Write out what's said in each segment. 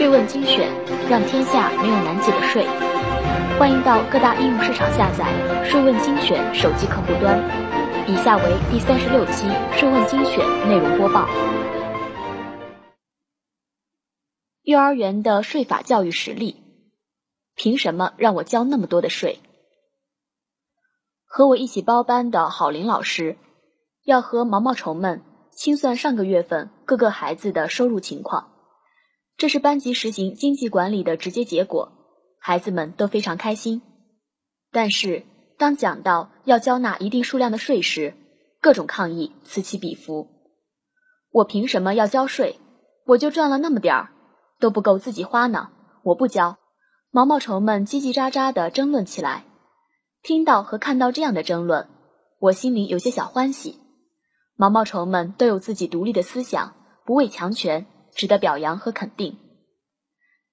税问精选，让天下没有难解的税。欢迎到各大应用市场下载“税问精选”手机客户端。以下为第三十六期《税问精选》内容播报。幼儿园的税法教育实例，凭什么让我交那么多的税？和我一起包班的郝林老师，要和毛毛虫们清算上个月份各个孩子的收入情况。这是班级实行经济管理的直接结果，孩子们都非常开心。但是，当讲到要交纳一定数量的税时，各种抗议此起彼伏。我凭什么要交税？我就赚了那么点儿，都不够自己花呢，我不交。毛毛虫们叽叽喳喳地争论起来。听到和看到这样的争论，我心里有些小欢喜。毛毛虫们都有自己独立的思想，不畏强权。值得表扬和肯定，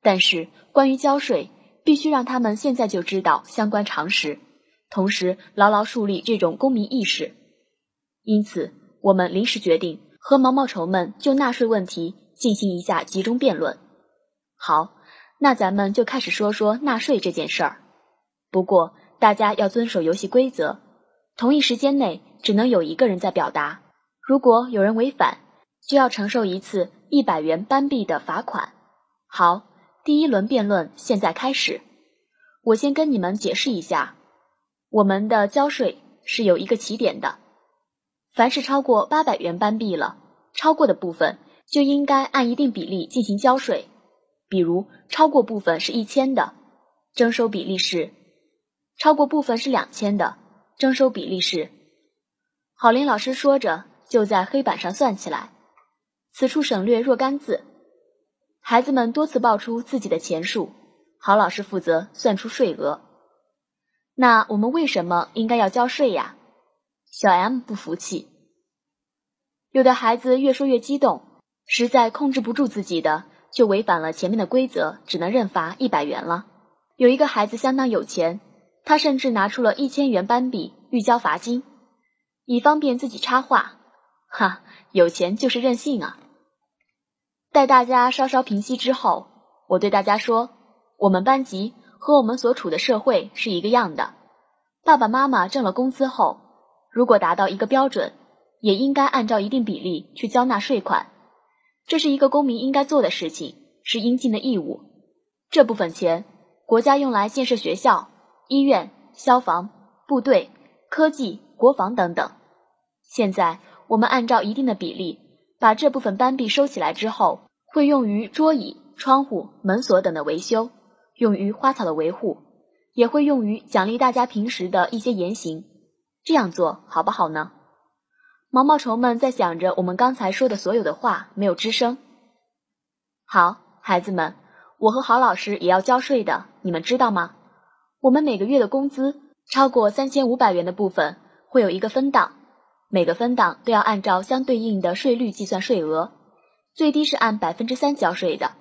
但是关于交税，必须让他们现在就知道相关常识，同时牢牢树立这种公民意识。因此，我们临时决定和毛毛虫们就纳税问题进行一下集中辩论。好，那咱们就开始说说纳税这件事儿。不过，大家要遵守游戏规则，同一时间内只能有一个人在表达，如果有人违反，就要承受一次。一百元班币的罚款。好，第一轮辩论现在开始。我先跟你们解释一下，我们的交税是有一个起点的。凡是超过八百元班币了，超过的部分就应该按一定比例进行交税。比如，超过部分是一千的，征收比例是；超过部分是两千的，征收比例是。郝林老师说着，就在黑板上算起来。此处省略若干字，孩子们多次报出自己的钱数，郝老师负责算出税额。那我们为什么应该要交税呀？小 M 不服气。有的孩子越说越激动，实在控制不住自己的，就违反了前面的规则，只能认罚一百元了。有一个孩子相当有钱，他甚至拿出了一千元班币预交罚金，以方便自己插话。哈，有钱就是任性啊！待大家稍稍平息之后，我对大家说：“我们班级和我们所处的社会是一个样的。爸爸妈妈挣了工资后，如果达到一个标准，也应该按照一定比例去交纳税款。这是一个公民应该做的事情，是应尽的义务。这部分钱，国家用来建设学校、医院、消防、部队、科技、国防等等。现在我们按照一定的比例，把这部分班币收起来之后。”会用于桌椅、窗户、门锁等的维修，用于花草的维护，也会用于奖励大家平时的一些言行。这样做好不好呢？毛毛虫们在想着我们刚才说的所有的话，没有吱声。好，孩子们，我和郝老师也要交税的，你们知道吗？我们每个月的工资超过三千五百元的部分，会有一个分档，每个分档都要按照相对应的税率计算税额。最低是按百分之三交税的。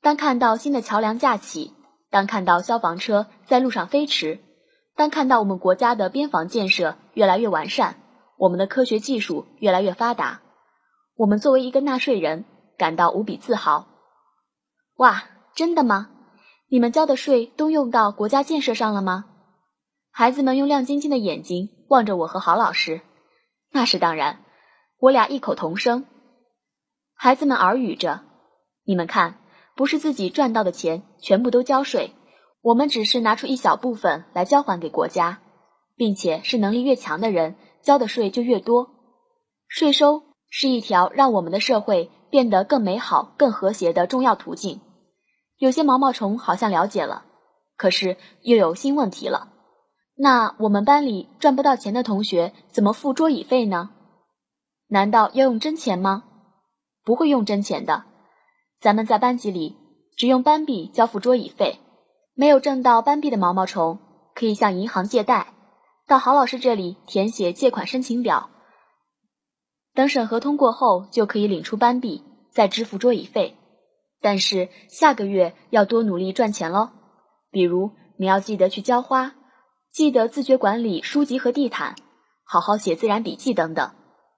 当看到新的桥梁架起，当看到消防车在路上飞驰，当看到我们国家的边防建设越来越完善，我们的科学技术越来越发达，我们作为一个纳税人感到无比自豪。哇，真的吗？你们交的税都用到国家建设上了吗？孩子们用亮晶晶的眼睛望着我和郝老师。那是当然，我俩异口同声。孩子们耳语着：“你们看，不是自己赚到的钱全部都交税，我们只是拿出一小部分来交还给国家，并且是能力越强的人交的税就越多。税收是一条让我们的社会变得更美好、更和谐的重要途径。”有些毛毛虫好像了解了，可是又有新问题了。那我们班里赚不到钱的同学怎么付桌椅费呢？难道要用真钱吗？不会用真钱的，咱们在班级里只用班币交付桌椅费。没有挣到班币的毛毛虫可以向银行借贷，到郝老师这里填写借款申请表，等审核通过后就可以领出班币，再支付桌椅费。但是下个月要多努力赚钱喽，比如你要记得去浇花，记得自觉管理书籍和地毯，好好写自然笔记等等，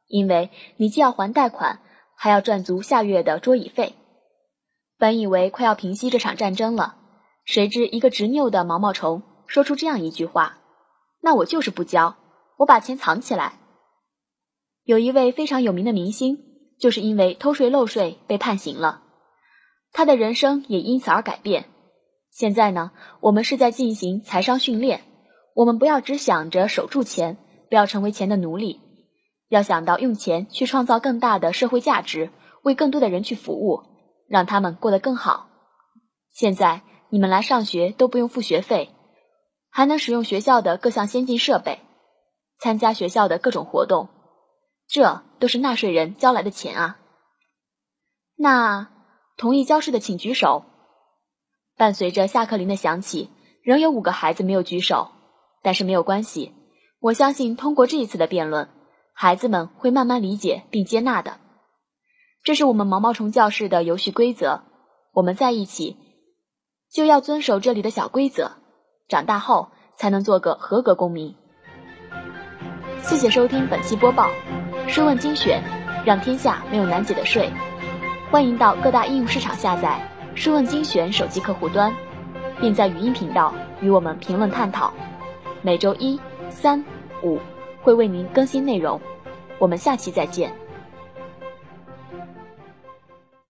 因为你既要还贷款。还要赚足下月的桌椅费。本以为快要平息这场战争了，谁知一个执拗的毛毛虫说出这样一句话：“那我就是不交，我把钱藏起来。”有一位非常有名的明星，就是因为偷税漏税被判刑了，他的人生也因此而改变。现在呢，我们是在进行财商训练，我们不要只想着守住钱，不要成为钱的奴隶，要想到用钱去创造更大的社会价值，为更多的人去服务，让他们过得更好。现在你们来上学都不用付学费，还能使用学校的各项先进设备，参加学校的各种活动。这都是纳税人交来的钱啊！那同意交税的请举手。伴随着下课铃的响起，仍有五个孩子没有举手，但是没有关系，我相信通过这一次的辩论，孩子们会慢慢理解并接纳的。这是我们毛毛虫教室的游戏规则，我们在一起就要遵守这里的小规则，长大后才能做个合格公民。谢谢收听本期播报。税问精选，让天下没有难解的税。欢迎到各大应用市场下载“税问精选”手机客户端，并在语音频道与我们评论探讨。每周一、三、五会为您更新内容。我们下期再见。